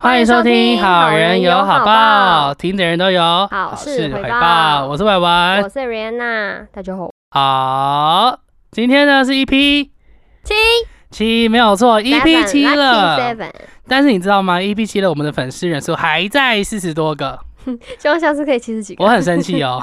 欢迎收听《好人有好报》，听的人都有好事回回报我是婉婉我。是 Rihanna，大家好。好，今天呢是 EP 七七，没有错，EP 七了。但是你知道吗？EP 七了，我们的粉丝人数还在四十多个，希望下次可以七十几个，我很生气哦。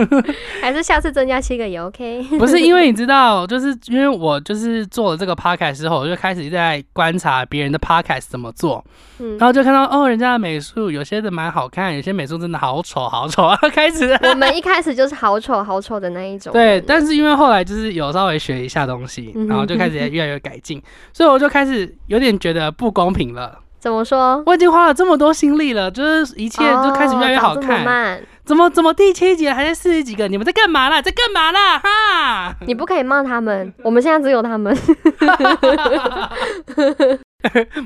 还是下次增加七个也 OK。不是因为你知道，就是因为我就是做了这个 podcast 之后，我就开始在观察别人的 podcast 怎么做，嗯然，后就看到哦，人家的美术有些的蛮好看，有些美术真的好丑好丑啊，开始我们一开始就是好丑好丑的那一种。对，但是因为后来就是有稍微学一下东西，然后就开始越来越改进，所以我就开始有点觉得不公平了。怎么说？我已经花了这么多心力了，就是一切就开始越来越好看。慢，怎么怎么第七集了还在四十几个？你们在干嘛啦？在干嘛啦？哈！你不可以骂他们，我们现在只有他们。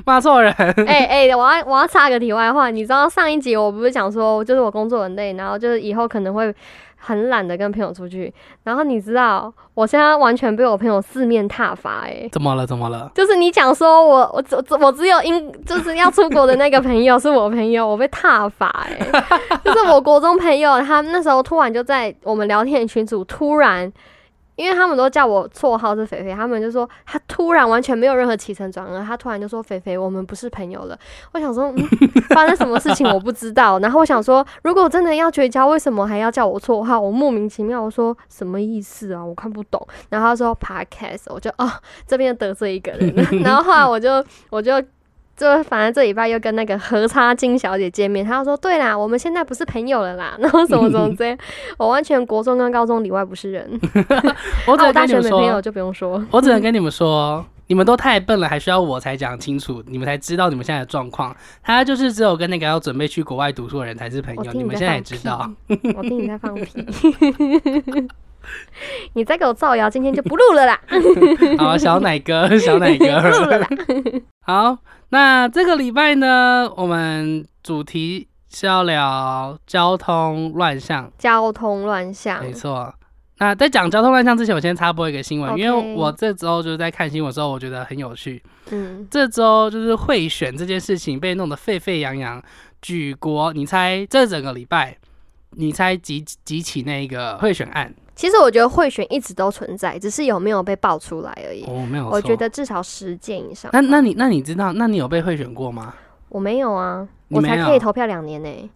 骂错人。哎哎、我要我要插个题外话，你知道上一集我不是讲说，就是我工作很累，然后就是以后可能会很懒得跟朋友出去，然后你知道我现在完全被我朋友四面踏伐、哎。怎么了？怎么了？就是你讲说我我只我只有因就是要出国的那个朋友是我朋友，我被踏伐哎、就是我国中朋友，他那时候突然就在我们聊天群组突然。因为他们都叫我绰号是肥肥，他们就说他突然完全没有任何起承转合，他突然就说肥肥，我们不是朋友了。我想说，嗯，发生什么事情我不知道。然后我想说，如果真的要绝交，为什么还要叫我绰号？我莫名其妙，我说什么意思啊？我看不懂。然后他说 podcast，我就哦这边得罪一个人，然后后来我就我就就反正这礼拜又跟那个何差金小姐见面，她就说对啦，我们现在不是朋友了啦，然后什么什么这样，我完全国中跟高中里外不是人，我只啊大能跟你们学没朋友说，就不用说，我只能跟你们说，你们都太笨了，还需要我才讲清楚，你们才知道你们现在的状况。他就是只有跟那个要准备去国外读书的人才是朋友，你们现在也知道。，我听你在放屁，你再给我造谣，今天就不录了啦，好，小奶哥，小奶不录了哥。啦，好，那这个礼拜呢，我们主题是要聊交通乱象，交通乱象，没错。那在讲交通乱象之前，我先插播一个新闻因为我这周就是在看新闻的时候，我觉得很有趣。嗯，这周就是贿选这件事情被弄得沸沸扬扬，举国，你猜这整个礼拜，你猜几几起那个贿选案？其实我觉得贿选一直都存在，只是有没有被爆出来而已。哦，没有。我觉得至少十件以上。那那你那你知道，那你有被贿选过吗？我没有啊，有我才可以投票两年呢、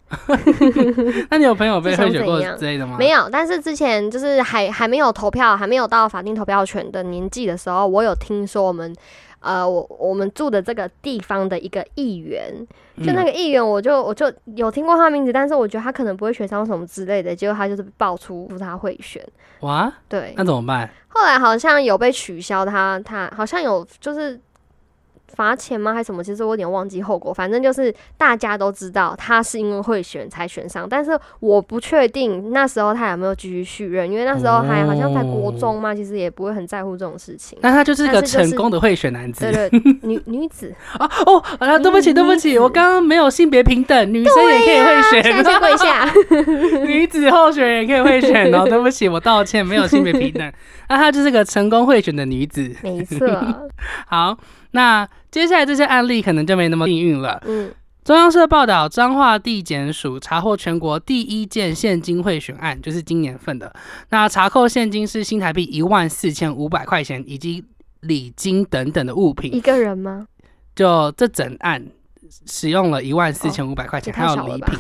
那你有朋友被贿选过之类的吗？没有，但是之前就是还还没有投票，还没有到法定投票权的年纪的时候，我有听说我们。呃，我我们住的这个地方的一个议员，就那嗯。个议员，我就我就有听过他的名字，但是我觉得他可能不会选上什么之类的，结果他就是爆出他会选，哇，对，那怎么办？后来好像有被取消他，他好像有就是罚钱吗？还是什么？其实我有点忘记后果。反正就是大家都知道他是因为会选才选上，但是我不确定那时候他有没有继续续任，因为那时候还好像在国中嘛，其实也不会很在乎这种事情。那他就是个成功的贿选男子对对，女女子 啊！哦，啊，对不起，嗯对不起，我刚刚没有性别平等，女生也可以贿选，现在先跪下。女子候选人也可以贿选哦。对不起，我道歉，没有性别平等。那她就是个成功贿选的女子。没错，好，那接下来这些案例可能就没那么幸运了。嗯，中央社报道，彰化地检署查获全国第一件现金贿选案，就是今年份的。那查扣现金是新台币一万四千五百块钱，以及礼金等等的物品。一个人吗？就这整案使用了一万四千五百块钱，还有礼品，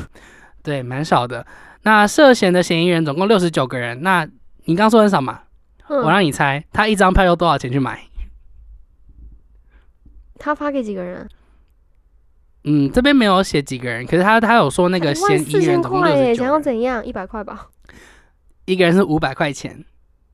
对，蛮少的。那涉嫌的嫌疑人总共六十九个人。那你刚说很少嘛？我嗯，让你猜，他一张票要多少钱去买？他发给几个人？嗯，这边没有写几个人，可是他他有说那个一万嫌疑四千人总共块耶，想要怎样？一百块吧。一个人是五百块钱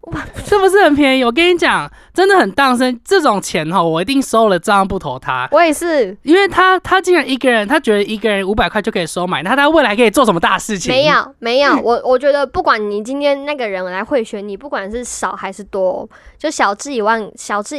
哇，是不是很便宜？我跟你讲，真的很当生，这种钱哈，我一定收了，照样不投他。我也是，因为他他竟然一个人，他觉得一个人五百块就可以收买，那他未来可以做什么大事情？没有没有，我我觉得不管你今天那个人来贿选你，不管是少还是多，就小至一万，小至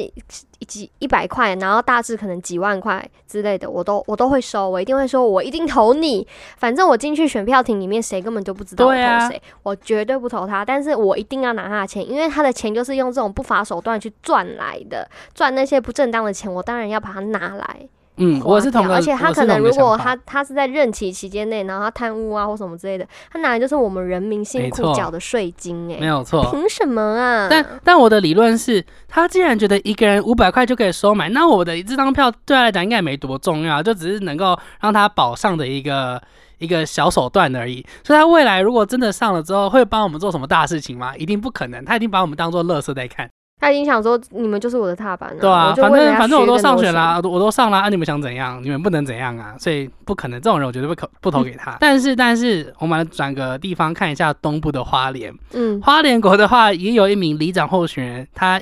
几一百块，然后大致可能几万块之类的，我都我都会收，我一定会说，我一定投你。反正我进去选票亭里面，谁根本就不知道我投谁，我绝对不投他。但是我一定要拿他的钱，因为他的钱就是用这种不法手段去赚来的，赚那些不正当的钱，我当然要把它拿来。嗯，我是同个，而且他可能如果他他是在任期期间内，然后他贪污啊或什么之类的，他拿的就是我们人民辛苦缴的税金哎、没有错，凭什么啊？但但我的理论是，他既然觉得一个人五百块就可以收买，那我的这张票对他来讲应该也没多重要，就只是能够让他保上的一个一个小手段而已。所以他未来如果真的上了之后，会帮我们做什么大事情吗？一定不可能，他一定把我们当做垃圾在看。他已经想说你们就是我的踏板了、对啊，反正反正我都上选啦，我都上啦，啊，你们想怎样？你们不能怎样啊，所以不可能，这种人我绝对不可不投给他。但是但是，我们来转个地方看一下东部的花莲。嗯，花莲国的话，也有一名里长候选人，他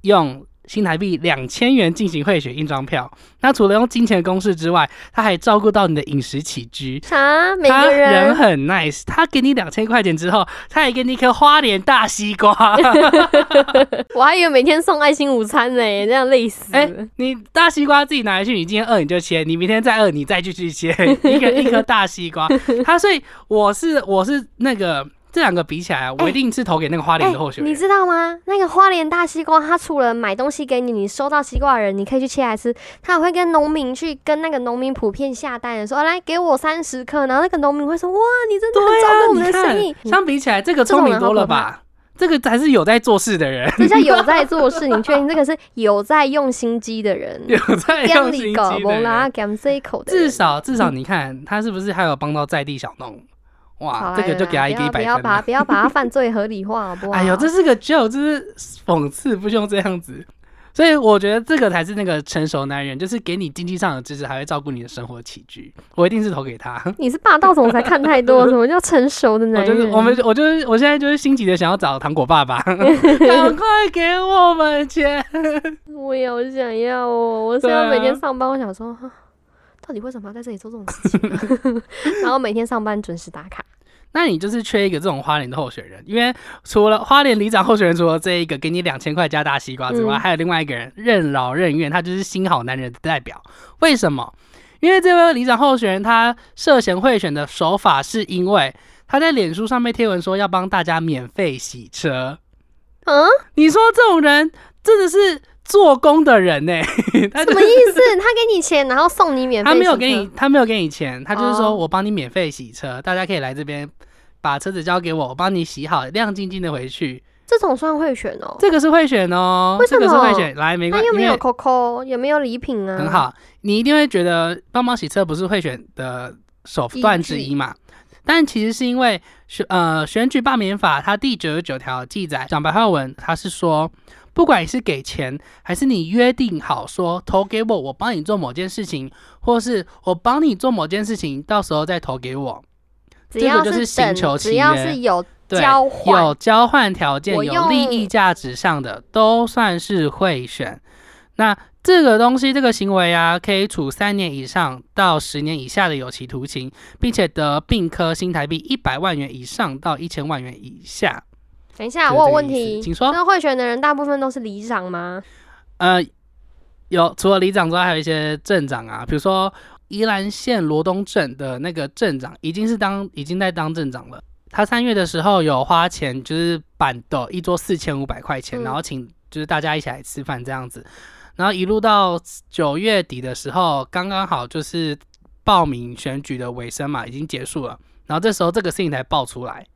用新台币两千元进行贿选印章票。那除了用金钱公式之外，他还照顾到你的饮食起居。啥？每他个人很 nice，他给你两千块钱之后，他还给你一颗花莲大西瓜。我还以为每天送爱心午餐呢、这样累死了。哎、你大西瓜自己拿来去，你今天饿你就切，你明天再饿你再继续切，一个一颗大西瓜。他所以我是我是那个这两个比起来，我一定是投给那个花莲的候选人。哎你知道吗？那个花莲大西瓜，它除了买东西给你，你收到西瓜的人，你可以去切来吃，他还会跟农民去跟那个农民普遍下单的说，啊来给我三十克，然后那个农民会说，哇，你真的照顾我们的生意，，相比起来，这个聪明多了吧？这个才是有在做事的人，这叫有在做事。你确定这个是有在用心机的人？有在店用心机的至少至少，你看他是不是还有帮到在地小农？哇，这个就给他一个一不要不要把。不要把他犯罪合理化，好不好？哎呦，这是个 joke，这是讽刺，不用这样子。所以我觉得这个才是那个成熟男人，就是给你经济上的支持，还会照顾你的生活起居。我一定是投给他。你是霸道总裁看太多，什么叫成熟的男人？我就是我们，我就是我现在就是心急的想要找糖果爸爸，赶快给我们钱。我也好想要哦！我现在每天上班，我想说，哈到底为什么要在这里做这种事情？然后每天上班准时打卡。那你就是缺一个这种花莲的候选人，因为除了花莲里长候选人，除了这一个给你两千块加大西瓜之外，嗯还有另外一个人任劳任怨，他就是新好男人的代表。为什么？因为这位里长候选人他涉嫌贿选的手法，是因为他在脸书上面贴文说要帮大家免费洗车。嗯，你说这种人真的是做工的人呢、他什么意思？他给你钱，然后送你免费？他没有给你，，他没有给你钱，他就是说哦我帮你免费洗车，大家可以来这边把车子交给我，我帮你洗好，亮晶晶的回去。这种算会选哦。这个是会选哦，为什么这个是会选，来没关系，那又没有因为 Coco，也没有礼品啊，很。好，你一定会觉得帮忙洗车不是会选的手段之一嘛？但其实是因为选呃选举罢免法它第九十九条记载，讲白话文，它是说，不管你是给钱，还是你约定好说投给我，我帮你做某件事情，或是我帮你做某件事情，到时候再投给我，只要这个就是刑等求契只要是有对，交换有交换条件、有利益价值上的，都算是贿选。那这个东西，这个行为啊，可以处三年以上到十年以下的有期徒刑，并且得并科新台币一百万元以上到一千万元以下。等一下，我有个问题，请说。那会选的人大部分都是里长吗？呃，有除了里长之外，还有一些镇长啊，比如说宜兰县罗东镇的那个镇长，已经是当已经在当镇长了。他三月的时候有花钱，就是板的一桌四千五百块钱，嗯。然后请就是大家一起来吃饭这样子，然后一路到九月底的时候，刚刚好就是报名选举的尾声嘛，已经结束了，然后这时候这个事情才爆出来，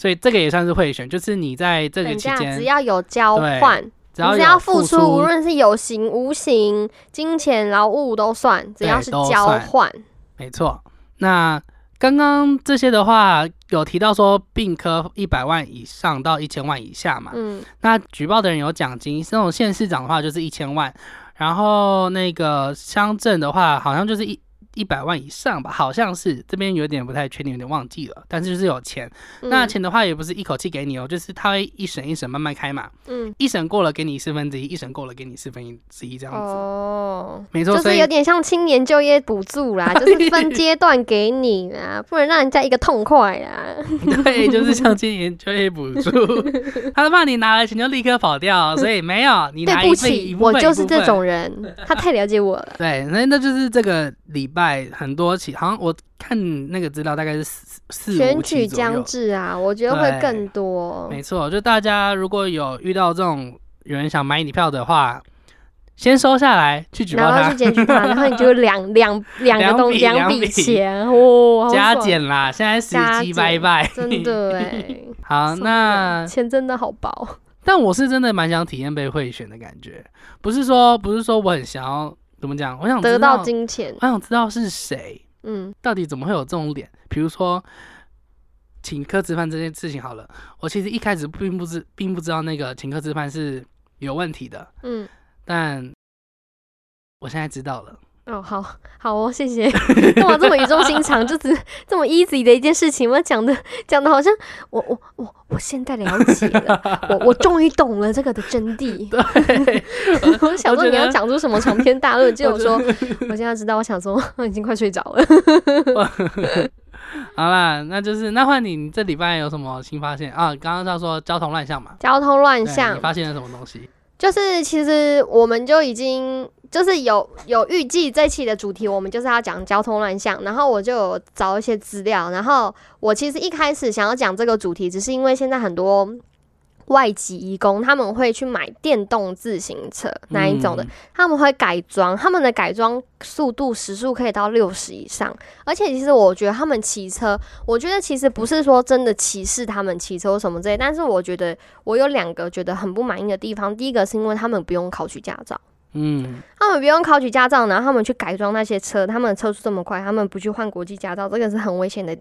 所以这个也算是贿选，就是你在这个期间只，要有交换，只要只要付出，无论是有形无形、金钱劳务都算，只要是交换。没错，那刚刚这些的话，有提到说并科一百万以上到一千万以下嘛。嗯，那举报的人有奖金，那种县市长的话就是一千万，然后那个乡镇的话好像就是一一百万以上吧，好像是这边有点不太确定，有点忘记了，但是就是有钱。那嗯钱的话也不是一口气给你哦，就是他会一审一审慢慢开嘛，嗯一审过了给你四分之一，一审过了给你四分之一这样子。哦，没错，就是有点像青年就业补助啦，就是分阶段给你啦，不能让人家一个痛快啦。对，就是像青年就业补助，他怕你拿了钱就立刻跑掉，所以没有你对拿一份不起我就是这。种人，他太了解我了。对，那那就是这个礼拜很多起，好像我看那个资料大概是四四选举将。至啊，我觉得会更多。没错，就大家如果有遇到这种有人想买你票的话，先收下来去举报他。然后去，检举他，然后你就两两两个东两笔两笔。钱，哇，加，减啦，现在时机拜拜。真的 哎，好，那钱真的好薄，但我是真的蛮想体验被贿选的感觉，不是说不是说我很想要怎么讲，我想知得到道，金钱，我想知道是谁，嗯到底怎么会有这种脸？比如说请客吃饭这件事情好了，我其实一开始并不知并不知道那个请客吃饭是有问题的，嗯。但我现在知道了。哦，好好哦，谢谢。干嘛这么语重心长，就只这么 easy 的一件事情，我讲的讲的好像我我我我现在了解了，我我终于懂了这个的真谛。对，我想说你要讲出什么长篇大论，结果我说我现在知道，我想说我已经快睡着了。好啦，那就是那换你，你这礼拜有什么新发现啊？刚刚在说交通乱象嘛，交通乱象你发现了什么东西？就是其实我们就已经就是有有预计这期的主题，我们就是要讲交通乱象，然后我就找一些资料，然后我其实一开始想要讲这个主题，只是因为现在很多。外籍移工他们会去买电动自行车那一种的，嗯。他们会改装，他们的改装速度时速可以到六十以上，而且其实我觉得他们骑车，我觉得其实不是说真的歧视他们骑车或什么之类，但是我觉得我有两个觉得很不满意的地方，第一个是因为他们不用考取驾照。嗯，他们不用考取驾照，然后他们去改装那些车，他们的车速这么快，他们不去换国际驾照，这个是很危险的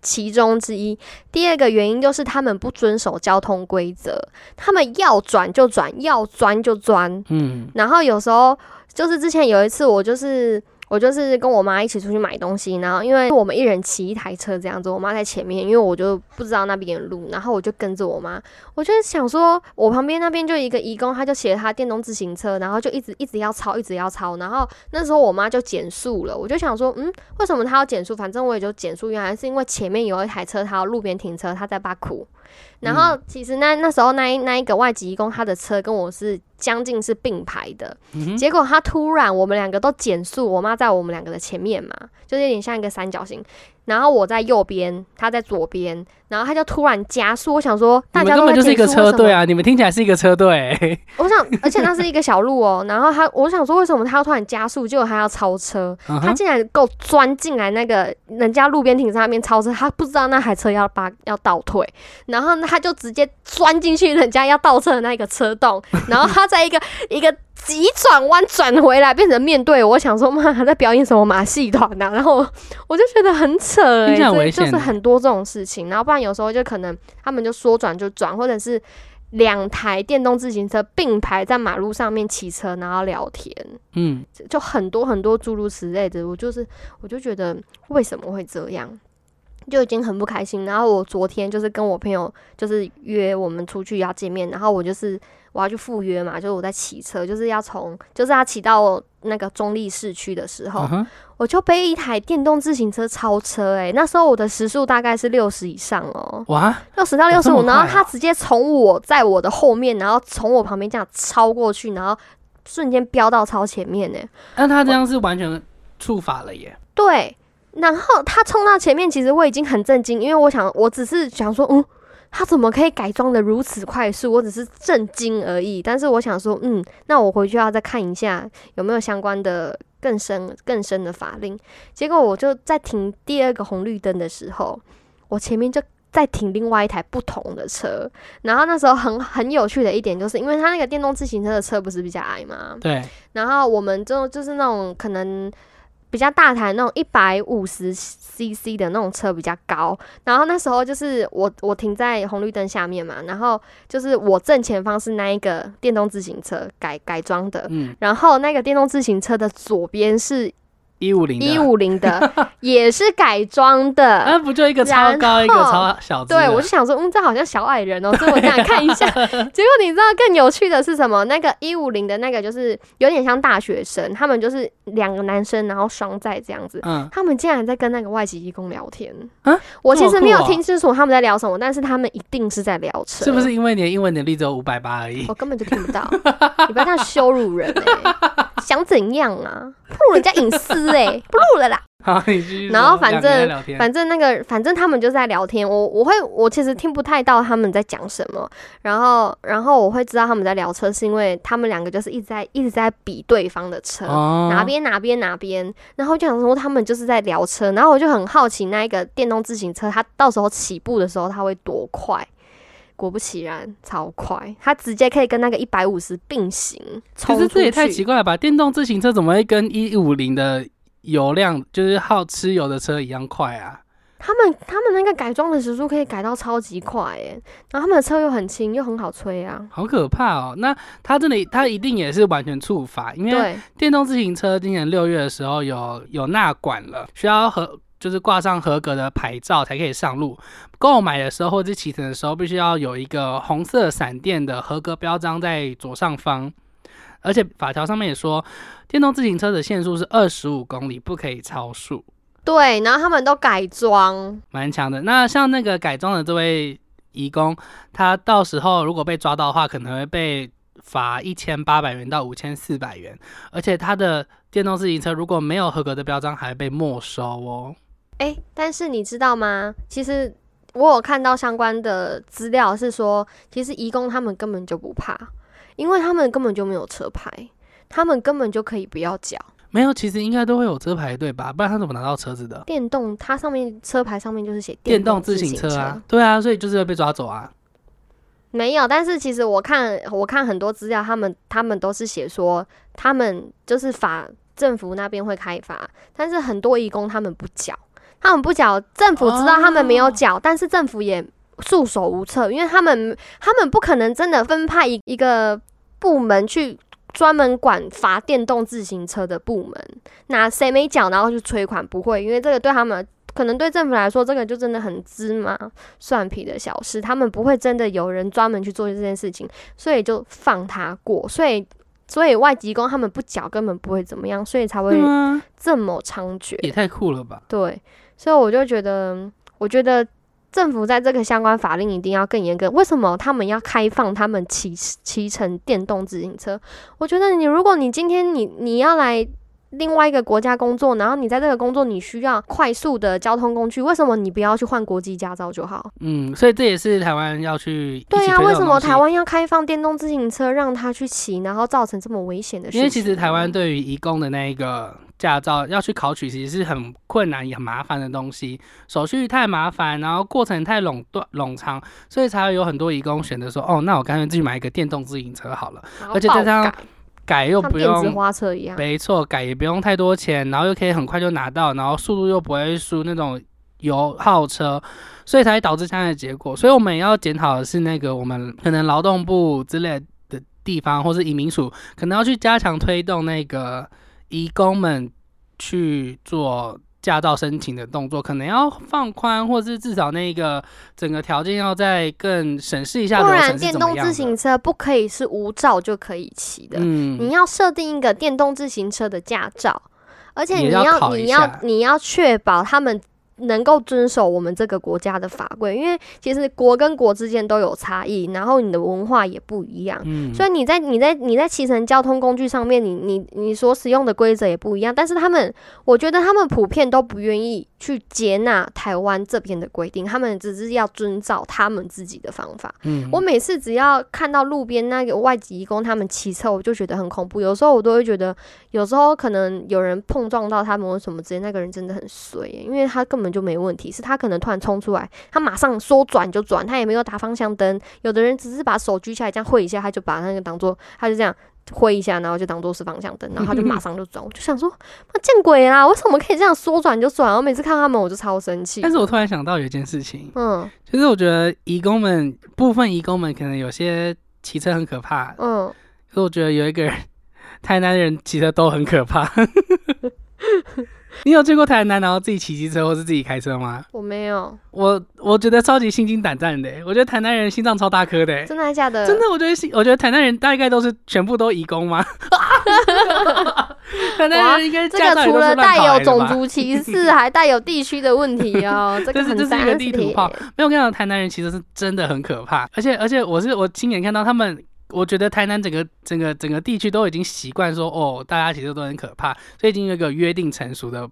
其中之一。第二个原因就是他们不遵守交通规则，他们要转就转，要钻就钻，嗯，然后有时候就是之前有一次，我就是我就是跟我妈一起出去买东西，然后因为我们一人骑一台车这样子，我妈在前面，因为我就不知道那边的路，然后我就跟着我妈，我就想说，我旁边那边就一个义工，他就骑着他电动自行车，然后就一直一直要超，一直要超，然后那时候我妈就减速了，我就想说，嗯，为什么她要减速？反正我也就减速，原来是因为前面有一台车，他路边停车，他在把苦。然后其实那那时候那一那一个外籍义工，他的车跟我是将近是并排的，嗯结果他突然我们两个都减速，我妈在我们两个的前面嘛，就是有点像一个三角形，然后我在右边，他在左边，然后他就突然加速，我想说大你家都本就是一个车队啊！你们听起来是一个车队、我想，而且那是一个小路哦，然后他我想说为什么他要突然加速，结果他要超车，他竟然够钻进来那个人家路边停车那边超车，他不知道那台车要把要倒退，然后他就直接钻进去人家要倒车的那个车洞，然后他在一个 一个急转弯转回来，变成面对我，我想说妈还在表演什么马戏团呐？然后我就觉得很扯就是很多这种事情，然后不然有时候就可能他们就说转就转，或者是。两台电动自行车并排在马路上面骑车，然后聊天，嗯，就很多很多诸如此类的，我就是我就觉得为什么会这样，就已经很不开心。然后我昨天就是跟我朋友就是约我们出去要见面，然后我就是我要去赴约嘛，就是我在骑车，就是要从就是要骑到那个中立市区的时候，我就被一台电动自行车超车、欸，那时候我的时速大概是六十以上哦、哇，六十到六十五，然后他直接从我在我的后面，然后从我旁边这样超过去，然后瞬间飙到超前面呢、那他这样是完全触法了耶。对，然后他冲到前面，其实我已经很震惊，因为我想，我只是想说，嗯，他怎么可以改装的如此快速？我只是震惊而已。但是我想说，嗯，那我回去要再看一下有没有相关的更深更深的法令。结果我就在停第二个红绿灯的时候，我前面就。再停另外一台不同的车，然后那时候很很有趣的一点，就是因为他那个电动自行车的车不是比较矮吗？对，然后我们就就是那种可能比较大台那种一百五十 CC 的那种车比较高，然后那时候就是我我停在红绿灯下面嘛，然后就是我正前方是那一个电动自行车改改装的，嗯，然后那个电动自行车的左边是一五零，一，五零的，也是改装的。那不就一个超高，一个超小的？对，我就想说，嗯，这好像小矮人哦，所以我想看一下。结果你知道更有趣的是什么？那个一五零的那个就是有点像大学生，他们就是两个男生，然后双载这样子。嗯，他们竟然在跟那个外籍义工聊天啊我其实没有听清楚他们在聊什么，但是他们一定是在聊车，是不是？因为你的英文能力只有五百八而已？我根本就听不到，你不要这样羞辱人哎、想怎样啊？不如人家隐私哎、不录了啦。好，你继续。然后反正反正那个，反正他们就在聊天，我我会我其实听不太到他们在讲什么，然后然后我会知道他们在聊车，是因为他们两个就是一直在一直在比对方的车，哦哪边哪边哪边，然后就想说他们就是在聊车，然后我就很好奇那一个电动自行车，它到时候起步的时候它会多快。果不其然，超快，它直接可以跟那个一百五十并行。冲可是这也太奇怪了吧？电动自行车怎么会跟一五零的油量，就是耗吃油的车一样快啊？他们他们那个改装的时速可以改到超级快耶，然后他们的车又很轻又很好吹啊。好可怕哦！那他这里他一定也是完全触发，因为，电动自行车今年六月的时候有有纳管了，需要合就是挂上合格的牌照才可以上路。购买的时候或者是骑乘的时候，必须要有一个红色闪电的合格标章在左上方。而且法条上面也说，电动自行车的限速是二十五公里，不可以超速，对，然后他们都改装，蛮强的。那像那个改装的这位义工，他到时候如果被抓到的话，可能会被罚一千八百元到五千四百元，而且他的电动自行车如果没有合格的标章，还会被没收哦。哎，但是你知道吗？其实我有看到相关的资料是说，其实义工他们根本就不怕，因为他们根本就没有车牌，他们根本就可以不要缴。没有，其实应该都会有车牌对吧？不然他怎么拿到车子的？电动它上面车牌上面就是写电动动自行车车啊，对啊，所以就是会被抓走啊。没有，但是其实我看我看很多资料，他们他们都是写说，他们就是法政府那边会开罚，但是很多义工他们不缴，他们不缴，政府知道他们没有缴，但是政府也束手无策，因为他们他们不可能真的分派一一个部门去。专门管罚电动自行车的部门，那谁没缴，然后去催款？不会，因为这个对他们可能对政府来说，这个就真的很芝麻蒜皮的小事，他们不会真的有人专门去做这件事情，所以就放他过。所以，所以外籍工他们不缴根本不会怎么样，所以才会？这么猖獗。也太酷了吧！对，所以我就觉得，我觉得政府在这个相关法令一定要更严格。为什么他们要开放他们骑骑乘电动自行车？我觉得你如果你今天你你要来。另外一个国家工作，然后你在这个工作你需要快速的交通工具，为什么你不要去换国际驾照就好？嗯，所以这也是台湾要去对呀、为什么台湾要开放电动自行车让他去骑，然后造成这么危险的事情？因为其实台湾对于移工的那一个驾照要去考取，其实是很困难也很麻烦的东西，手续太麻烦，然后过程太垄断冗长，所以才会有很多移工选择说，哦，那我干脆自己买一个电动自行车好了，而且再加上爆改改又不像电子用。花车一样。没错，改也不用太多钱，然后又可以很快就拿到，然后速度又不会输那种油耗车，所以才会导致这样的结果。所以我们也要检讨的是那个我们可能劳动部之类的地方，或是移民署，可能要去加强推动那个移工们去做驾照申请的动作，可能要放宽，或是至少那个整个条件要再更审视一下不然电动。自行车不可以是无照就可以骑的，嗯你要设定一个电动自行车的驾照，而且你要你要你要确保他们。能够遵守我们这个国家的法规，因为其实国跟国之间都有差异，然后你的文化也不一样，嗯所以你在你在你在骑乘交通工具上面，你你你所使用的规则也不一样。但是他们，我觉得他们普遍都不愿意去接纳台湾这边的规定，他们只是要遵照他们自己的方法。嗯我每次只要看到路边那个外籍移工他们骑车，我就觉得很恐怖。有时候我都会觉得，有时候可能有人碰撞到他们或什么之类，那个人真的很衰耶，因为他根本就没问题，是他可能突然冲出来，他马上说转就转，他也没有打方向灯。有的人只是把手举起来这样挥一下，他就把那个当做，他就这样。挥一下，然后就当做是方向灯，然后他就 马上就转。我就想说，那见鬼啦！为什么可以这样说转就转？我每次看他们，我就超生气但。是我突然想到有一件事情，嗯就是我觉得义工们部分义工们可能有些骑车很可怕，嗯，可是我觉得有一个人，台南人骑车都很可怕。你有去过台南，然后自己骑机车或是自己开车吗？我没有，我我觉得超级心惊胆战的欸，我觉得台南人心脏超大颗的欸，真的还假的？真的，我觉得心，我觉得台南人大概都是全部都移工吗？台南人应该这个除了带有种族歧视，还带有地区的问题哦。这个是这是一个地图炮没有我跟你讲，台南人其实是真的很可怕，而且而且我是我亲眼看到他们，我觉得台南整个整个整个地区都已经习惯说，哦，大家其实都很可怕，所以已经有一个约定成熟的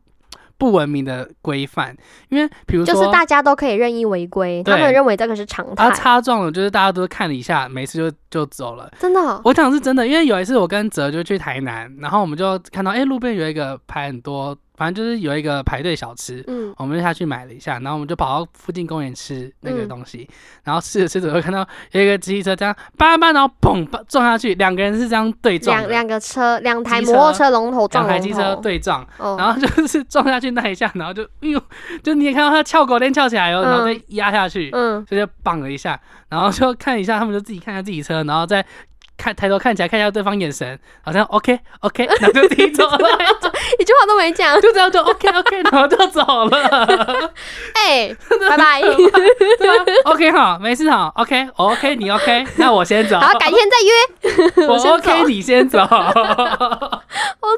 不文明的规范，因为比如说就是大家都可以任意违规，他们认为这个是常态。他态，擦撞了，就是大家都看了一下，没事就就走了。真的哦、我讲是真的，因为有一次我跟哲就去台南，然后我们就看到哎、路边有一个排很多，反正就是有一个排队小吃，嗯，我们就下去买了一下，然后我们就跑到附近公园吃那个嗯。东西，然后吃着吃着就看到有一个机车这样叭叭，然后砰砰撞下去，两个人是这样对撞，两两个车，两台摩托车龙头撞龙两台机车，对撞，哦，然后就是撞下去那一下，然后就哎呦，就你也看到他翘狗链翘起来哦，然后再压下去，嗯，所以就绑了一下，然后就看一下，他们就自己看一下自己车，然后再看抬头看起来看一下对方眼神，好像 OK OK，然后就自己走了，一句话都没讲，就这样就 OK OK，然后就走了。哎，拜拜，对啊，OK 好，没事好，OK 我 OK 你 OK，那我先走，好，改天再约，我先 OK 走你先走，好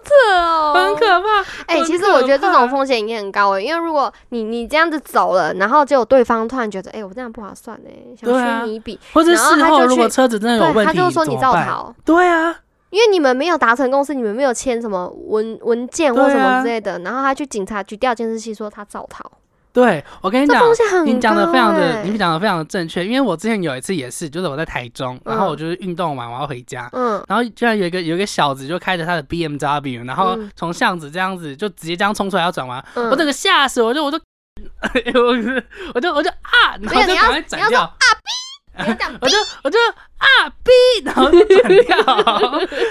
扯哦，很可怕。哎、很其实我觉得这种风险也很高哎、因为如果你你这样子走了，然后结果对方突然觉得，哎、我这样不划算哎、想对啊削你一笔，或者事后如果车子真的有对，问题，他就说你怎么办。造逃，对啊，因为你们没有达成共识，你们没有签什么文文件或什么之类的，然后他去警察局调监视器说他造逃，对我跟你讲。你讲的非常的，你讲的非常的正确。因为我之前有一次也是，就是我在台中，然后嗯我就是运动完我要回家，嗯，然后居然有一个有一个小子就开着他的 BMW，然后嗯。从巷子这样子就直接这样冲出来要转弯，嗯。我整个吓死，我就 我就我就我就我就啊，然后就赶快转掉，你要讲 我就我就啊逼，然后就转掉，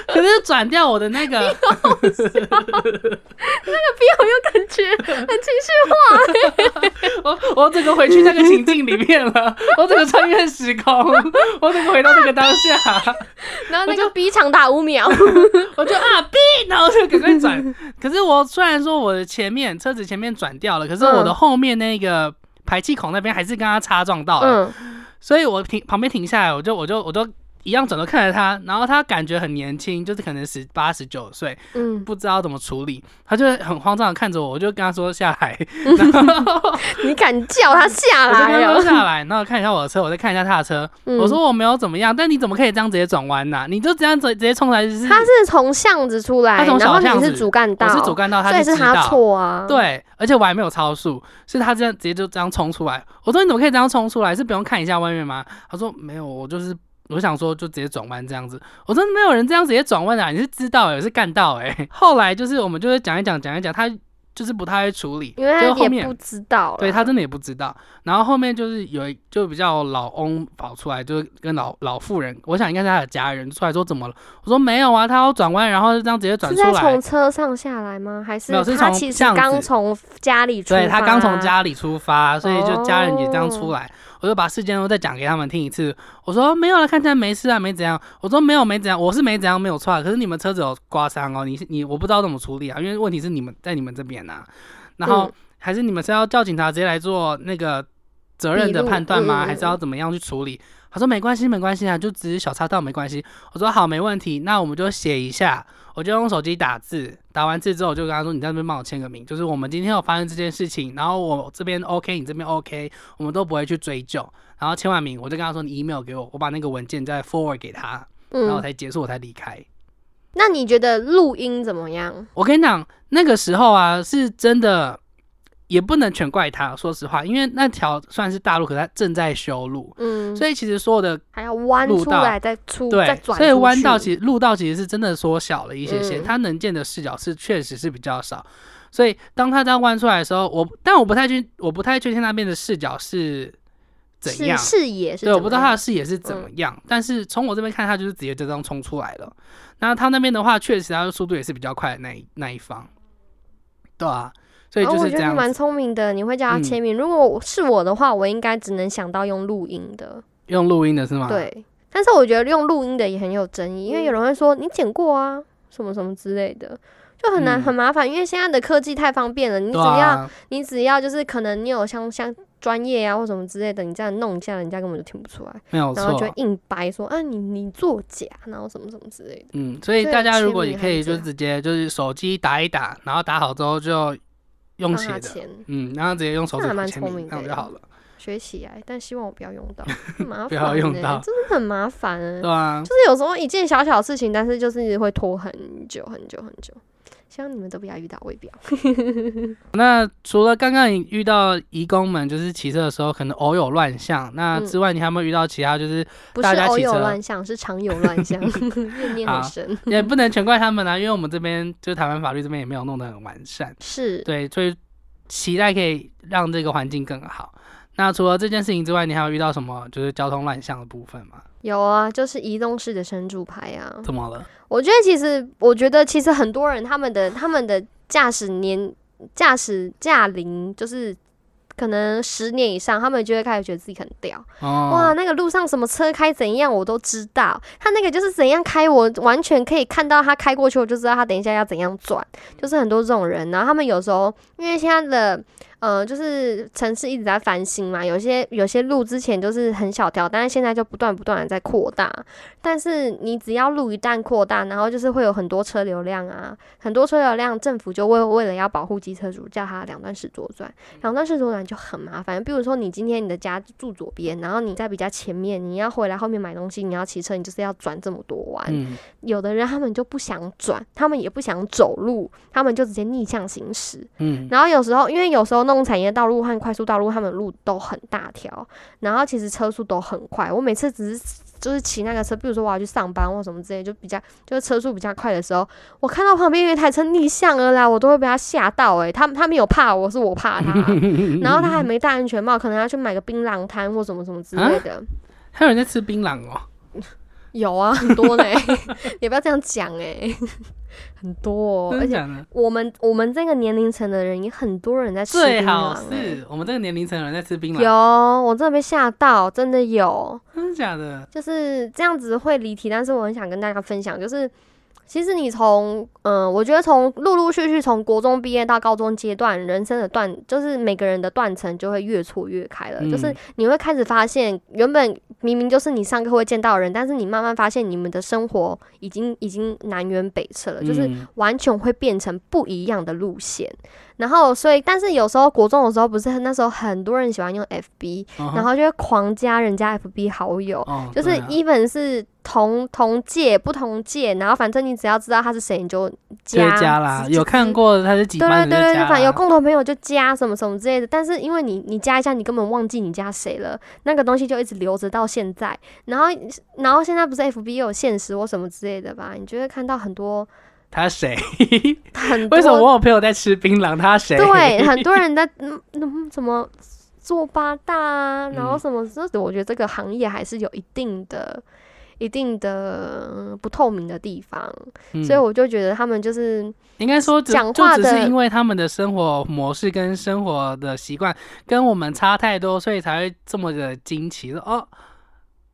可是转掉我的那个，那个逼好有感觉，很情绪化。我我整个回去那个情境里面了，我整个穿越时空，我整个回到那个当下。然后那个 B 长达五秒，我就啊逼，然后就赶快转。可是我虽然说我的前面车子前面转掉了，可是我的嗯。后面那个排气孔那边还是跟他擦撞到了，嗯，所以我停旁边停下来，我就我就我就一样转头看着他，然后他感觉很年轻，就是可能十八十九岁，嗯，不知道怎么处理，他就很慌张的看着我，我就跟他说下来，然后你敢叫他下来哦？下来，然后看一下我的车，我再看一下他的车，嗯我说我没有怎么样，但你怎么可以这样直接转弯呢？你就这样直直接冲来就是他是从巷子出来，他从小巷子你是主干道，我是主干道，他是他。错啊。，对，而且我还没有超速，是他这样直接就这样冲出来。我说你怎么可以这样冲出来？是不用看一下外面吗？他说没有，我就是我想说就直接转弯这样子。我说没有人这样直接转弯的、啊，你是知道哎、是干到哎、后来就是我们就是讲一讲讲一讲，他就是不太会处理，因为他后面不知道，对他真的也不知道。然后后面就是有一就比较老翁跑出来，就是跟老老妇人，我想应该是他的家人出来说怎么了？我说没有啊，他要转弯，然后就这样直接转出来是在从。车上下来吗？还是他其实刚从家里出发？对他刚从家里出发，所以就家人也这样出哦来。我就把事件都再讲给他们听一次。我说没有了，看起来没事啊，没怎样。我说没有，没怎样，我是没怎样，没有错啊。可是你们车子有刮伤哦，你你我不知道怎么处理啊，因为问题是你们在你们这边呐、然后、嗯还是你们是要叫警察直接来做那个责任的判断吗？还是要怎么样去处理？他说没关系，没关系啊，就只是小插道，没关系。我说好，没问题，那我们就写一下。我就用手机打字，打完字之后我就跟他说：“你在那边帮我签个名，就是我们今天有发生这件事情，然后我这边 OK，你这边 OK，我们都不会去追究。然后签完名，我就跟他说：你 email 给我，我把那个文件再 forward 给他，然后才结束，我才离开。那你觉得录音怎么样？我跟你讲，那个时候啊，是真的也不能全怪他，说实话，因为那条算是大路，可是它正在修路，嗯，所以其实所有的还要弯出来再出再对，转，所以弯道其实路道其实是真的缩小了一些些，嗯它能见的视角是确实是比较少。所以当他这样弯出来的时候，我但我不太确我不太确定那边的视角是怎样，视野是对，我不知道他的视野是怎么样，但是从我这边看，他就是直接就这样冲出来了。那他那边的话，确实他的速度也是比较快的那一那一方，对啊，所以哦就是这样子。我觉得你蛮聪明的，你会叫他嗯签名。如果是我的话，我应该只能想到用录音的，用录音的是吗？，对。但是我觉得用录音的也很有争议，因为有人会说你剪过啊，什么什么之类的，就很难嗯很麻烦。因为现在的科技太方便了，你只要啊，你只要就是可能你有像像专业啊或什么之类的，你这样弄一下，人家根本就听不出来，没有错。然后就会。硬掰说啊你你作假，然后什么什么之类的。嗯，所以大家如果签名也可以就是直接就是手机打一打，然后打好之后就用帮写的，嗯，然后直接用手指那还蛮头签名，聪明的那样就好了，学起来，但希望我不要用到，麻烦、欸，不要用到。真的很麻烦、欸。对啊。就，是有时候一件小小事情，但是就是会拖很久很久很久。希望你们都不要遇到未表。那除了刚刚你遇到移工们，就是骑车的时候可能偶有乱象，那嗯之外，你还有没有遇到其他就是不是偶有乱象，是常有乱象，怨 念 好很深。也不能全怪他们啊，因为我们这边就是台湾法律这边也没有弄得很完善，是，对，所以期待可以让这个环境更好。那除了这件事情之外，你还有遇到什么就是交通乱象的部分吗？有啊，就是移动式的神主牌啊。怎么了？我觉得其实，我觉得其实很多人他们的他们的驾驶年驾驶驾龄就是可能十年以上，他们就会开始觉得自己很屌。哦，哇，那个路上什么车开怎样我都知道，他那个就是怎样开，我完全可以看到他开过去，我就知道他等一下要怎样转。就是很多这种人，然后他们有时候因为现在的呃，就是城市一直在翻新嘛，有些有些路之前就是很小条，但是现在就不断不断的在扩大。但是你只要路一旦扩大，然后就是会有很多车流量啊，很多车流量，政府就为为了要保护机车主，叫他两段式左转，两段式左转就很麻烦。比如说你今天你的家住左边，然后你在比较前面，你要回来后面买东西，你要骑车，你就是要转这么多弯。嗯，有的人他们就不想转，他们也不想走路，他们就直接逆向行驶。嗯，然后有时候，因为有时候那种产业道路和快速道路，他们路都很大条，然后其实车速都很快。我每次只是就是骑那个车，比如说我要去上班或什么之类，就比较就是车速比较快的时候，我看到旁边有一台车逆向而来，我都会被他吓到、欸。诶，他他没有怕我，是我怕他。然后他还没戴安全帽，可能要去买个槟榔摊或什么什么之类的。还有人在吃槟榔哦。有啊，很多呢，也不要这样讲哎，很多、哦，而且？我们我们这个年龄层的人也很多人在吃最槟好榔、欸。是我们这个年龄层的人在吃槟榔，有，我真的被吓到，真的有，真的假的？就是这样子会离题，但是我很想跟大家分享，就是其实你从嗯，我觉得从陆陆续续从国中毕业到高中阶段，人生的断就是每个人的断层就会越错越开了，嗯。就是你会开始发现，原本明明就是你上课会见到的人，但是你慢慢发现你们的生活已经已经南辕北辙了，就是嗯完全会变成不一样的路线。然后，所以，但是有时候国中的时候，不是那时候很多人喜欢用 FB，、然后就会狂加人家 FB 好友，哦就是对啊。even 是同同届不同届，然后反正你只要知道他是谁，你就就加会加啦，有看。过他是几对对对对，反正有共同朋友就加什么什么之类的，但是因为你你加一下，你根本忘记你加谁了，那个东西就一直留着到现在。然后然后现在不是 FB 也有现实或什么之类的吧？你就会看到很多他谁？很 多为什么我有朋友在吃槟榔？他谁？对，很多人在嗯嗯什么做八大啊，然后嗯什么，这我觉得这个行业还是有一定的、一定的嗯不透明的地方，嗯所以我就觉得他们就是应该说讲话就只是因为他们的生活模式跟生活的习惯跟我们差太多，所以才会这么的惊奇。说哦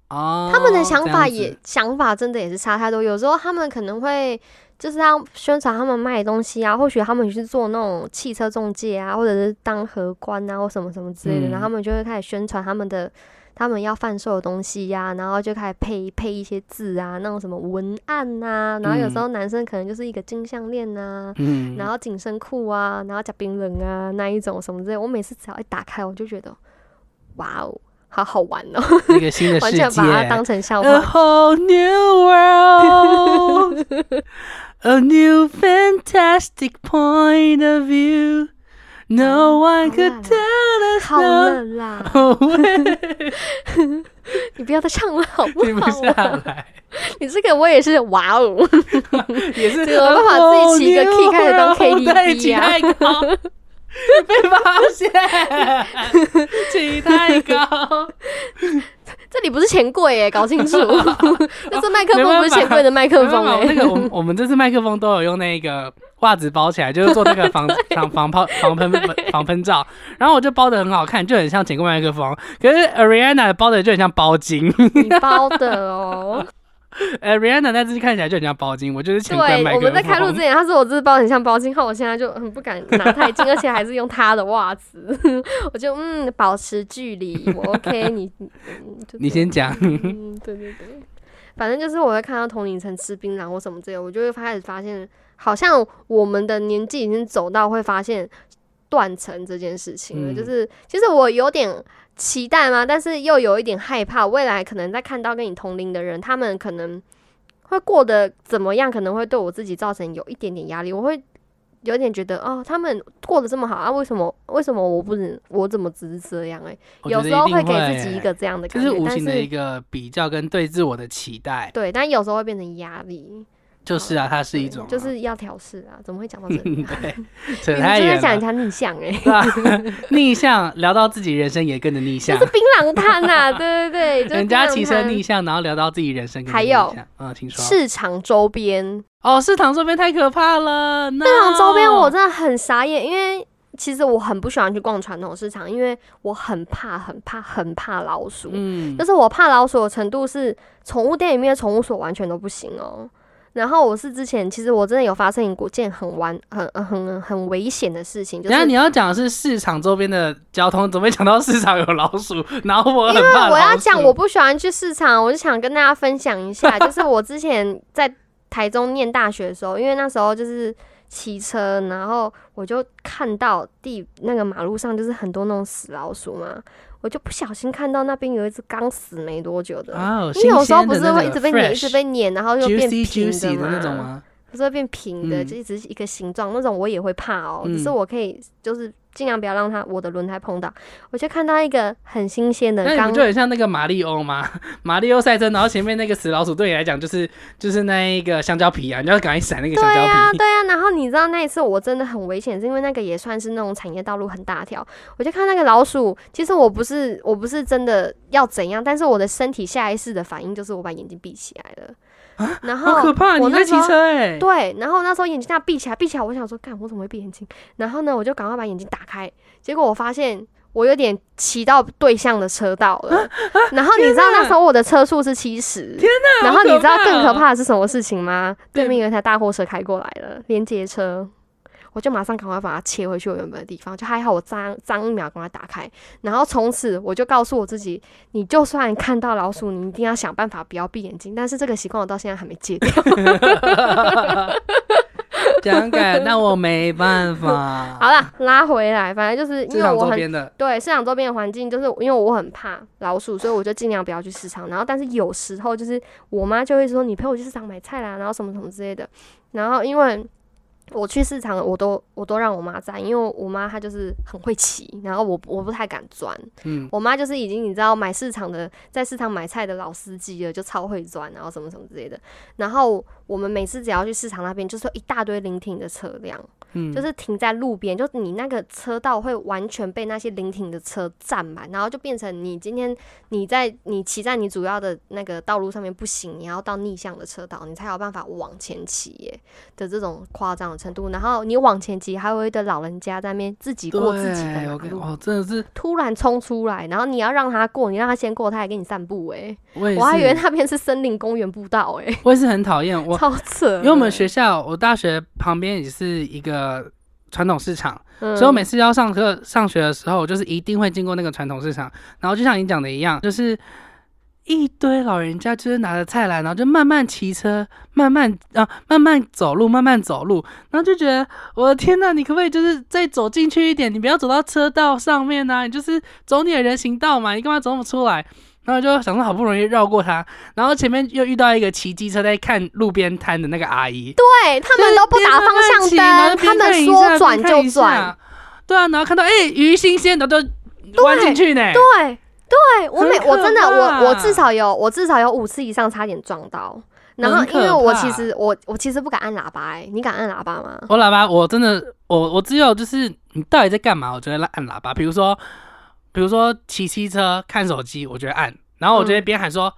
哦，他们的想法也想法真的也是差太多。有时候他们可能会就是要宣传他们卖的东西啊，或许他们去做那种汽车中介啊，或者是当荷官啊，或什么什么之类的，嗯然后他们就会开始宣传他们的。他们要贩售的东西呀、然后就开始配配一些字啊，那种什么文案呐、然后有时候男生可能就是一个金项链呐、嗯，然后紧身裤啊，然后夹冰人啊那一种什么之类，我每次只要一打开，我就觉得哇哦，好好玩哦，一个新的世界 完全把它当成笑 A 话。whole new world, a new fantastic point of view. No one could tell 好了啦，你不要再唱了好不停不好下啊？来，你这个我也是哇哦，也是这个有办法自己起一个 key 开始当 world，KTV 对起啊。太高，被发现，起太高。这里不是钱柜耶，搞清楚，这是麦克风，不是钱柜的麦克风那个我们我们这次麦克风都有用那个袜子包起来，就是做那个防 防防泡防喷防喷罩，然后我就包的很好看，就很像前柜麦克风。可是 Ariana 包的就很像包巾你包的哦。Ariana 那只看起来就很像包巾，我就是前对，我们在开录之前，他说我这只包很像包巾，后我现在就很不敢拿太近，而且还是用他的袜子，我就嗯保持距离，我 OK，你嗯你先讲，嗯，对对对，反正就是我会看到同龄层吃槟榔或什么之类，我就会开始发现，好像我们的年纪已经走到会发现断层这件事情了。嗯就是其实我有点期待嘛，但是又有一点害怕，未来可能在看到跟你同龄的人，他们可能会过得怎么样，可能会对我自己造成有一点点压力。我会有点觉得哦，他们过得这么好啊，为什么为什么我不能？我怎么只是这样、欸？我觉有时候会给自己一个这样的感觉，但是无形的一个比较跟对自我的期待，对，但有时候会变成压力，就是啊，它是一种啊、就是要调试啊。怎么会讲到这里？对，扯你太远就在讲人了。家 逆向哎、逆向聊到自己人生也跟着逆向，就是槟榔摊呐，对对对，就是人家槟榔骑车逆向，然后聊到自己人生还有啊。市场周边，哦，市场周边太可怕了。市市场周边我真的很傻眼，因为其实我很不喜欢去逛传统市场，因为我很怕、很怕、很怕老鼠。嗯就，是我怕老鼠的程度是，宠物店里面的宠物所完全都不行哦。然后我是之前，其实我真的有发生一件很玩、很、很、很危险的事情，就是等下你要讲的是市场周边的交通，怎么会讲到市场有老鼠？然后我因为我要讲我不喜欢去市场，我就想跟大家分享一下，就是我之前在台中念大学的时候，因为那时候就是骑车，然后我就看到地那个马路上就是很多那种死老鼠嘛，我就不小心看到那边有一只刚死没多久的。啊，因为有时候不是会一直被碾，一直被碾，然后又变平 juicy 的那种吗？不是会变平的，嗯就一直一个形状，那种我也会怕哦。只是嗯我可以就是尽量不要让它我的轮胎碰到。我就看到一个很新鲜的刚那你不就很像那个马里欧吗？马里欧赛车，然后前面那个死老鼠对你来讲就是就是那一个香蕉皮啊，你要赶快闪那个对香蕉呀、皮。对呀、然后你知道那一次我真的很危险，是因为那个也算是那种产业道路很大条。我就看那个老鼠，其实我不是我不是真的要怎样，但是我的身体下意识的反应就是我把眼睛闭起来了。然后好可怕！你在骑我那时候车哎、对，然后那时候眼睛这样闭起来，闭起来，我想说，干，我怎么会闭眼睛？然后呢，我就赶快把眼睛打开，结果我发现我有点骑到对向的车道了。然后你知道那时候我的车速是七十，天哪然后你知道更可哦怕的是什么事情吗？对对面有一台大货车开过来了，连接车。我就马上赶快把它切回去我原本的地方，就还好我张张一秒赶快打开，然后从此我就告诉我自己，你就算看到老鼠，你一定要想办法不要闭眼睛。但是这个习惯我到现在还没戒掉。讲改，那我没办法。好了，拉回来，反正就是因为我很对市场周边的环境，就是因为我很怕老鼠，所以我就尽量不要去市场。然后，但是有时候就是我妈就会说：“你陪我去市场买菜啦，然后什么什么之类的。”然后因为我去市场，我都我都让我妈载，因为我妈她就是很会骑，然后我我不太敢钻。嗯，我妈就是已经你知道买市场的，在市场买菜的老司机了，就超会钻，然后什么什么之类的。然后我们每次只要去市场那边，就是一大堆临停的车辆。嗯就是停在路边，就你那个车道会完全被那些临停的车占满，然后就变成你今天你在你骑在你主要的那个道路上面不行，你要到逆向的车道，你才有办法往前骑耶的这种夸张的程度。然后你往前骑，还有一个老人家在那边自己过自己的路，哦，真的是，突然冲出来，然后你要让他过，你让他先过，他还跟你散步哎，我，我还以为那边是森林公园步道哎，我也是很讨厌我，超扯。因为我们学校，我大学旁边也是一个传统市场，嗯，所以我每次要上课、上学的时候，我就是一定会经过那个传统市场，然后就像你讲的一样，就是一堆老人家就是拿着菜篮，然后就慢慢骑车，慢慢啊慢慢走路，慢慢走路，然后就觉得我的天呐，你可不可以就是再走进去一点？你不要走到车道上面啊，你就是走你的人行道嘛，你干嘛走不出来？然后就想说好不容易绕过他，然后前面又遇到一个骑机车在看路边摊的那个阿姨，对他们都不打方向灯，他们说转就转。。对啊，然后看到哎、鱼新鲜，然后就弯进去呢。对对，我每我真的我我至少有我至少有五次以上差点撞到。然后因为我其实我我其实不敢按喇叭哎、你敢按喇叭吗？我喇叭，我真的，我我只有就是你到底在干嘛？我就会按喇叭。比如说，比如说骑汽车看手机，我就会按，然后我就会边喊说。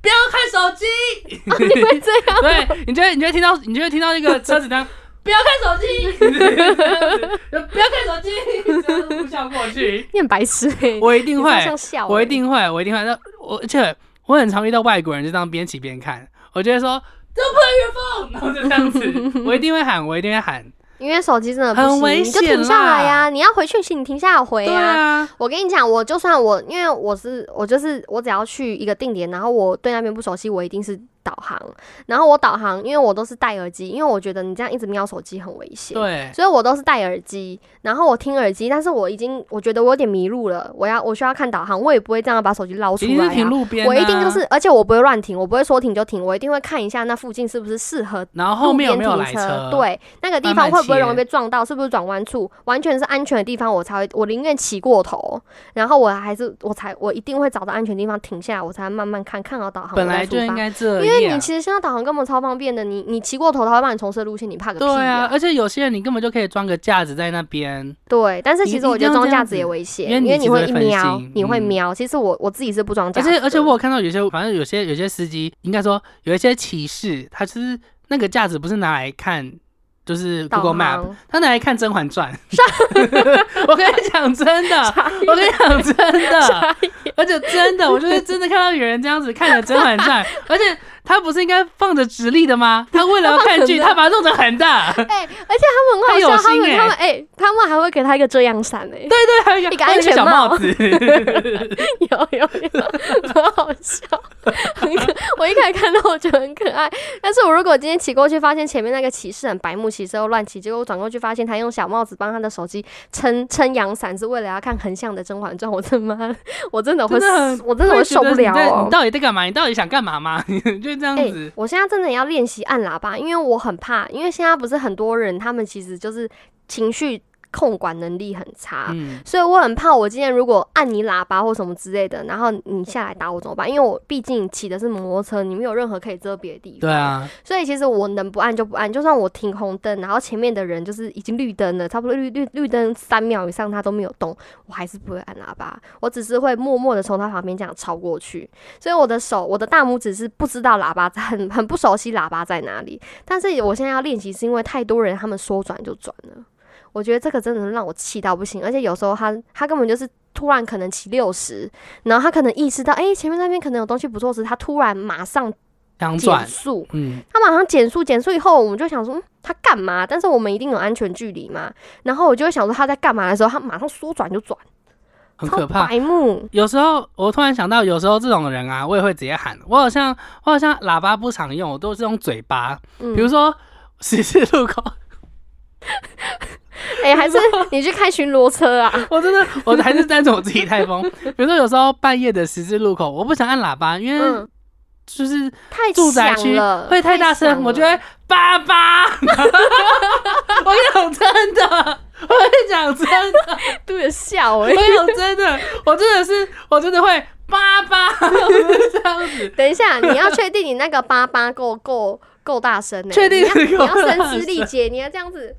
不要看手机，你会这样？对你就会你就会听到你就会听到那个车子这样，不要看手机，不要看手机，这样子呼啸过去。你很白痴哎、我一定会我一定会，我一定会。那我而且我很常遇到外国人就这样边骑边看，我就会说 Don't put your phone，然后就这样子，我一定会喊，我一定会喊。因为手机真的不行，很危你就停下来呀、啦。你要回讯息，你停下来回对呀、啊，我跟你讲，我就算我，因为我是我就是我只要去一个定点，然后我对那边不熟悉，我一定是导航，然后我导航，因为我都是戴耳机，因为我觉得你这样一直瞄手机很危险。对，所以我都是戴耳机，然后我听耳机，但是我已经我觉得我有点迷路了，我要我需要看导航，我也不会这样把手机捞出来、啊。一定是停路边、啊，我一定就是，而且我不会乱停，我不会说停就停，我一定会看一下那附近是不是适合然后后路面停车。没有来车？，对，那个地方会不会容易被撞到？是不是转弯处？完全是安全的地方，我才会，我宁愿骑过头，然后我还是我才我一定会找到安全地方停下来，我才慢慢看，看好导航本来就应。该这样。因为你其实现在导航根本超方便的，你你骑过头，它会帮你重设路线，你怕个屁对啊，呀、而且有些人你根本就可以装个架子在那边，对，但是其实我觉得装架子也危险，因为你会一瞄，你会嗯瞄。其实我我自己是不装架而子而，且而且我有看到有些，反正有些有些司机应该说有一些骑士，他就是那个架子不是拿来看。就是导 Google Map，他拿来看《甄嬛传》。我跟你讲真的，我跟你讲真的，而且真的，我就是真的看到有人这样子看着《甄嬛传》，而且他不是应该放着直立的吗？他为了要看剧，他他把它弄得很大。哎、而且他们很好笑，他们他们哎、他们还会给他一个遮阳伞哎，对对，还有一个安全小帽帽子。有有有，很好笑，很可。我一开始看到我觉得很可爱，但是我如果今天骑过去，发现前面那个骑士很白目，骑车又乱骑，结果我转过去发现他用小帽子帮他的手机撑撑阳伞，是为了要看横向的《甄嬛传》，我真妈，我真的会真的很死，我真的会受不了哦你。到底在干嘛？你到底想干嘛吗？就这样哎、子。我现在真的要练习按喇叭，因为我很怕，因为现在不是很多人，他们其实就是情绪控管能力很差，嗯，所以我很怕，我今天如果按你喇叭或什么之类的，然后你下来打我怎么办？因为我毕竟骑的是摩托车，你没有任何可以遮别的地方。对。啊，所以其实我能不按就不按，就算我停红灯，然后前面的人就是已经绿灯了，差不多绿绿绿灯三秒以上他都没有动，我还是不会按喇叭，我只是会默默的从他旁边这样超过去。所以我的手，我的大拇指是不知道喇叭在，很很不熟悉喇叭在哪里。但是我现在要练习，是因为太多人他们说转就转了。我觉得这个真的是让我气到不行，而且有时候他他根本就是突然可能骑六十，然后他可能意识到，哎、前面那边可能有东西不错时，他突然马上减速，嗯，他马上减速，减速以后我们就想说，嗯，他干嘛？但是我们一定有安全距离嘛，然后我就会想说他在干嘛的时候，他马上说转就转，很可怕。白目。有时候我突然想到，有时候这种人啊，我也会直接喊。我好像我好像喇叭不常用，我都是用嘴巴。嗯比如说十字路口，哎、还是 你去开巡逻车啊？我真的我还是单纯我自己太疯。比如说有时候半夜的十字路口，我不想按喇叭，因为嗯，就是太住宅区会太大声，我觉得爸爸。我跟你讲真的，我跟你讲真的，对着笑哎、我跟你讲真的，我真的是我真的会爸爸这样子。等一下，你要确定你那个叭叭够够够大声呢、确定你要你要声嘶力竭，你要这样子，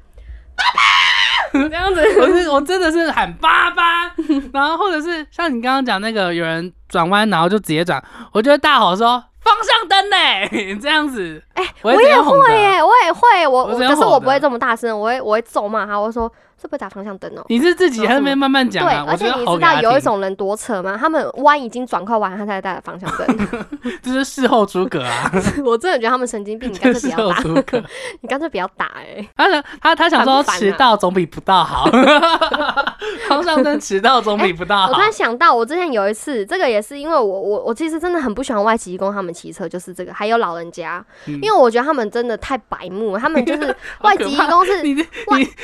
爸 爸这样子。我是我真的是喊爸爸，然后或者是像你刚刚讲那个有人转弯然后就直接转，我就会大吼说方向灯呢，这样子，哎、我也会耶，我也会，我我可是我不会这么大声，我会我会咒骂他，我会说这不会打方向灯哦、你是自己在那边慢慢讲对，啊，对而且你知道有一，种人多扯吗？他们弯已经转快完，他才打方向灯。这是事后诸葛啊，我真的觉得他们神经病，你干脆不 要打。你干脆不要打哎、他想他他想说迟到总比不到好，方向灯迟到总比不到好我突。然想到，我之前有一次，这个也是因为我我我其实真的很不喜欢外籍工他们骑车，就是这个，还有老人家，嗯因为我觉得他们真的太白目，他们就是外籍工是你你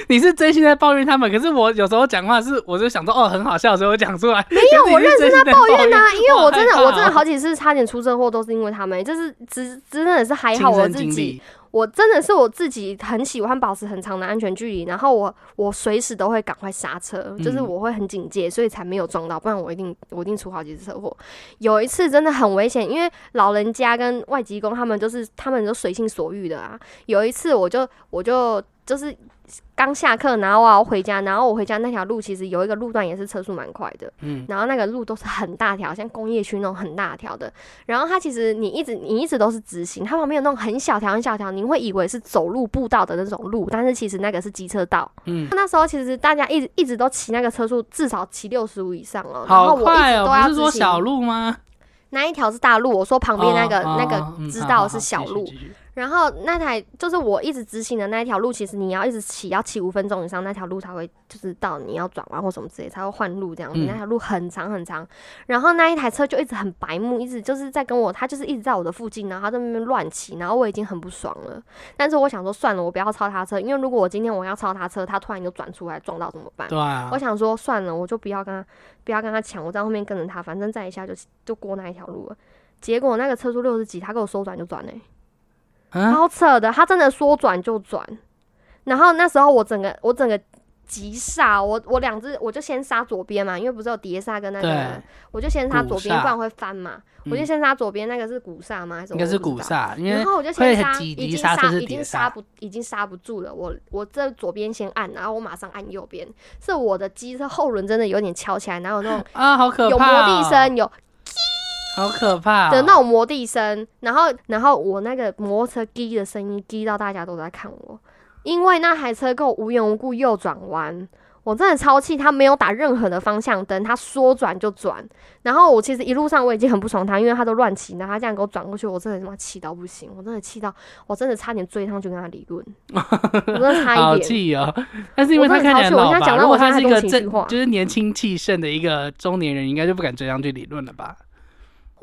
你是真心在抱怨他们，可是我有时候讲话是我就想说哦很好笑，所以我讲出来。没没有，我认真在抱怨呐、因为我真的我真的好几次差点出车祸，都是因为他们，就是只真的是还好我自己，我真的是我自己很喜欢保持很长的安全距离，然后我我随时都会赶快刹车，就是嗯我会很警戒，所以才没有撞到，不然我一定我一定出好几次车祸。有一次真的很危险，因为老人家跟外籍工他们就是他们都随性所欲的啊。有一次我就我就就是刚下课，然后我要回家，然后我回家那条路其实有一个路段也是车速蛮快的，嗯，然后那个路都是很大条，像工业区那种很大条的。然后它其实你一直你一直都是直行，它旁边有那种很小条很小条，你会以为是走路步道的那种路，但是其实那个是机车道。嗯，那时候其实大家一直一直都骑那个车速至少骑六十五以上哦，然后好我一快哦，直都要不是说小路吗？那一条是大路，我说旁边那个、哦那个知道是小路然后那台就是我一直直行的那一条路，其实你要一直骑，要骑五分钟以上，那条路才会就是到你要转弯或什么之类才会换路这样子。嗯那条路很长很长，然后那一台车就一直很白目，一直就是在跟我，他就是一直在我的附近，然后他在那边乱骑，然后我已经很不爽了。但是我想说算了，我不要超他车，因为如果我今天我要超他车，他突然就转出来撞到怎么办？对啊我，想说算了，我就不要跟他不要跟他抢，我在后面跟着他，反正再一下就就过那一条路了。结果那个车速六十几，他给我说转就转嘞、啊，超扯的，他真的说转就转。然后那时候我整个我整个急刹，我我两只我就先刹左边嘛，因为不是有碟刹跟那个，我就先刹左边，不然会翻嘛。我就嗯先刹左边那个是鼓刹吗？还是。鼓刹，因为然后我就先刹，已经刹已经刹刹不已经刹不住了。我我这左边先按，然后我马上按右边，是我的机车后轮真的有点翘起来，然后有那种啊，好可有怕、哦，摩地声，有好可怕、哦、的那种摩地声，然后然后我那个摩托车滴的声音滴到大家都在看我，因为那台车给我无缘无故右转弯，我真的超气，他没有打任何的方向灯，他说转就转，然后我其实一路上我已经很不爽他，因为他都乱骑，然后他这样给我转过去，我真的他妈气到不行，我真的气到我真的差点追上去跟他理论，我真的差一点。气哦！但是因为他看起来老吧，超气我现在讲到如果他我现在是一个正就是年轻气盛的一个中年人，应该就不敢追上去理论了吧？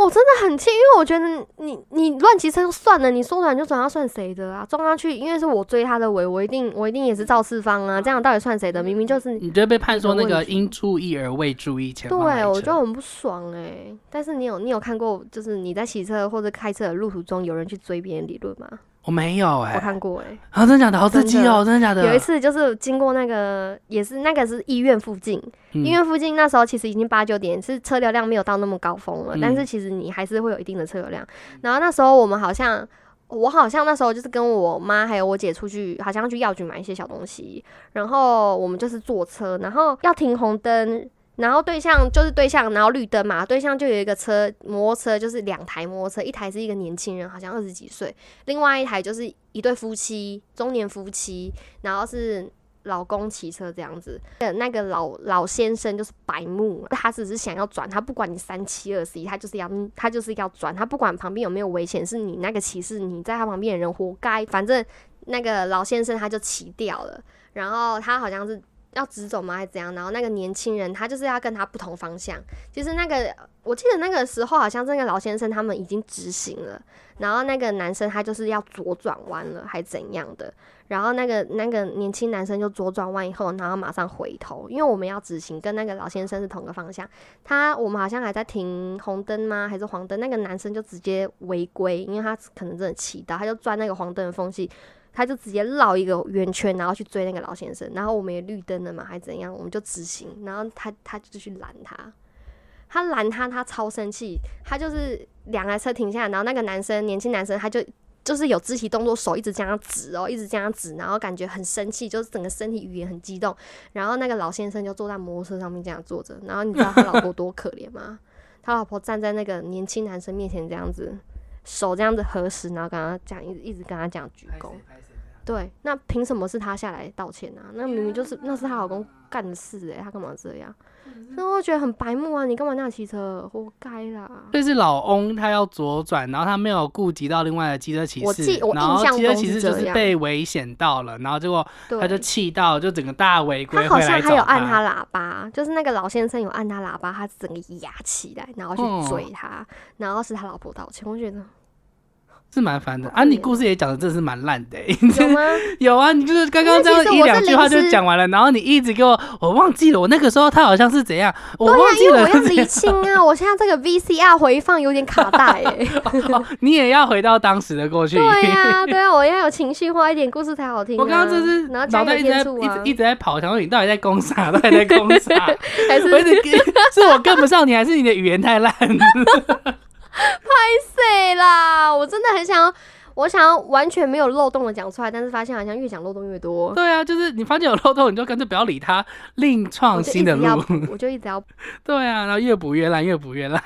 我真的很气，因为我觉得你你乱骑车就算了，你说转就转，要算谁的啊？撞上去，因为是我追他的尾，我一定我一定也是肇事方啊，这样到底算谁的？明明就是你就会被判说那个有问题应注意而未注意前对，我车就很不爽哎、但是你有你有看过，就是你在骑车或者开车的路途中，有人去追别人理论吗？我没有哎、我看过哎、啊，真的假的？好刺激哦！真的假的？有一次就是经过那个，也是那个是医院附近，嗯医院附近那时候其实已经八九点，是车流量没有到那么高峰了，嗯但是其实你还是会有一定的车流量。然后那时候我们好像，我好像那时候就是跟我妈还有我姐出去，好像去药局买一些小东西，然后我们就是坐车，然后要停红灯。然后对象就是对象，然后绿灯嘛，对象就有一个车，摩托车就是两台摩托车，一台是一个年轻人，好像二十几岁，另外一台就是一对夫妻，中年夫妻，然后是老公骑车这样子。那个老老先生就是白目，他只是想要转，他不管你三七二十一，他就是要他就是要转，他不管旁边有没有危险，是你那个骑士，你在他旁边的人活该。反正那个老先生他就骑掉了，然后他好像是。要直走吗？还是怎样？然后那个年轻人他就是要跟他不同方向。其实那个我记得那个时候好像这个老先生他们已经直行了，然后那个男生他就是要左转弯了，还怎样的？然后那个那个年轻男生就左转弯以后，然后马上回头，因为我们要直行，跟那个老先生是同个方向。他我们好像还在停红灯吗？还是黄灯？那个男生就直接违规，因为他可能真的骑到，他就钻那个黄灯的缝隙，他就直接绕一个圆圈，然后去追那个老先生。然后我们也绿灯了嘛，还怎样？我们就直行，然后他他就去拦他。他拦他，他超生气，他就是两台车停下来，然后那个男生，年轻男生，他就就是有肢体动作，手一直这样指哦，一直这样指，然后感觉很生气，就是整个身体语言很激动。然后那个老先生就坐在摩托车上面这样坐着，然后你知道他老婆多可怜吗？他老婆站在那个年轻男生面前这样子，手这样子合十，然后跟他讲，一直一直跟他讲鞠躬。对，那凭什么是他下来道歉啊？那明明就是那是她老公干的事诶、他干嘛这样？所以我觉得很白目啊！你干嘛那样骑车？活该啦！就是老翁他要左转，然后他没有顾及到另外的机车骑士我记，我然后印象机车中骑士就是被危险到了，然后结果，他就气到，就整个大违规他好像还有按他喇叭，就是那个老先生有按他喇叭，他整个压起来，然后去哦追他，然后是他老婆道歉。我觉得是蛮烦的啊！你故事也讲的真的是蛮烂的、欸，有吗？有啊，你就是刚刚这样一两句话就讲完了，然后你一直给我，我忘记了，我那个时候他好像是怎样，我忘记了我要 理清啊，我现在这个 VCR 回放有点卡带哎、哦你也要回到当时的过去。对啊、对啊，我要有情绪化一点，故事才好听、啊。我刚刚就是脑袋一直在一直，一直在跑，想说你到底在攻啥？到底在攻啥？还是是我跟不上你，还是你的语言太烂？对啦，我真的很想要，我想要完全没有漏洞的讲出来，但是发现好像越讲漏洞越多。对啊，就是你发现有漏洞，你就干脆不要理他，另创新的路。我就一直要补，对啊，然后越补越烂，越补越烂。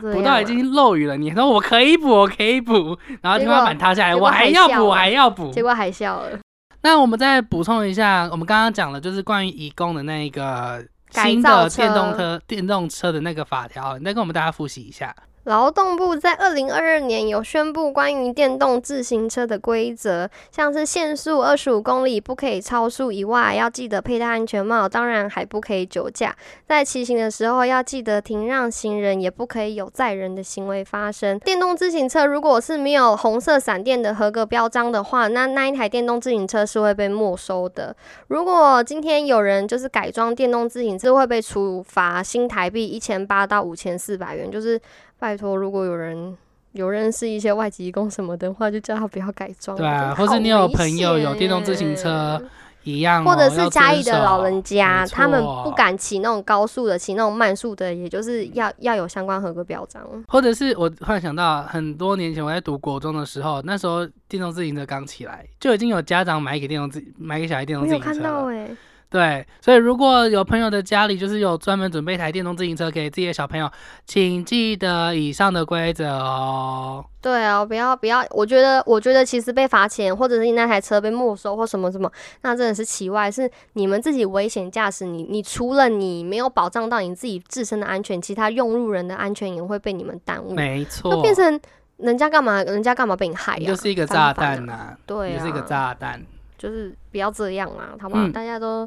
补到已经漏雨了。你说我可以补，我可以补，然后天花板塌下来，我还要补，我还要补。结果还笑了。那我们再补充一下，我们刚刚讲了就是关于移工的那个新的电动车电动车的那个法条，你再跟我们大家复习一下。劳动部在二零二二年有宣布关于电动自行车的规则，像是限速二十五公里不可以超速以外，要记得佩戴安全帽，当然还不可以酒驾。在骑行的时候要记得停让行人，也不可以有载人的行为发生。电动自行车如果是没有红色闪电的合格标章的话，那那一台电动自行车是会被没收的。如果今天有人就是改装电动自行车，会被处罚新台币一千八到五千四百元，就是。拜托，如果有人有认识一些外籍工什么的话，就叫他不要改装。对啊，或者你有朋友有电动自行车，一样。或者是嘉义的老人家，他们不敢骑那种高速的，骑那种慢速的，也就是要要有相关合格表彰。或者是我突然想到，很多年前我在读国中的时候，那时候电动自行车刚起来，就已经有家长买给电动自买给小孩电动自行车。没有看到哎。对，所以如果有朋友的家里就是有专门准备一台电动自行车给自己的小朋友，请记得以上的规则哦。对啊，不要不要，我觉得我觉得其实被罚钱，或者是你那台车被没收或什么什么，那真的是奇外，是你们自己危险驾驶，你你除了你没有保障到你自己自身的安全，其他用路人的安全也会被你们耽误。没错，就变成人家干嘛，人家干嘛被你害呀？就是一个炸弹呐，对，就是一个炸弹。就是不要这样嘛，好不好？大家都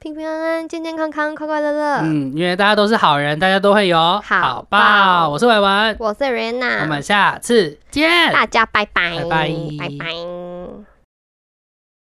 平平安安、健健康康、快快乐乐。嗯，因为大家都是好人，大家都会有好报。我是伟文，我是 Rena，我们下次见，大家拜拜，拜拜，拜拜。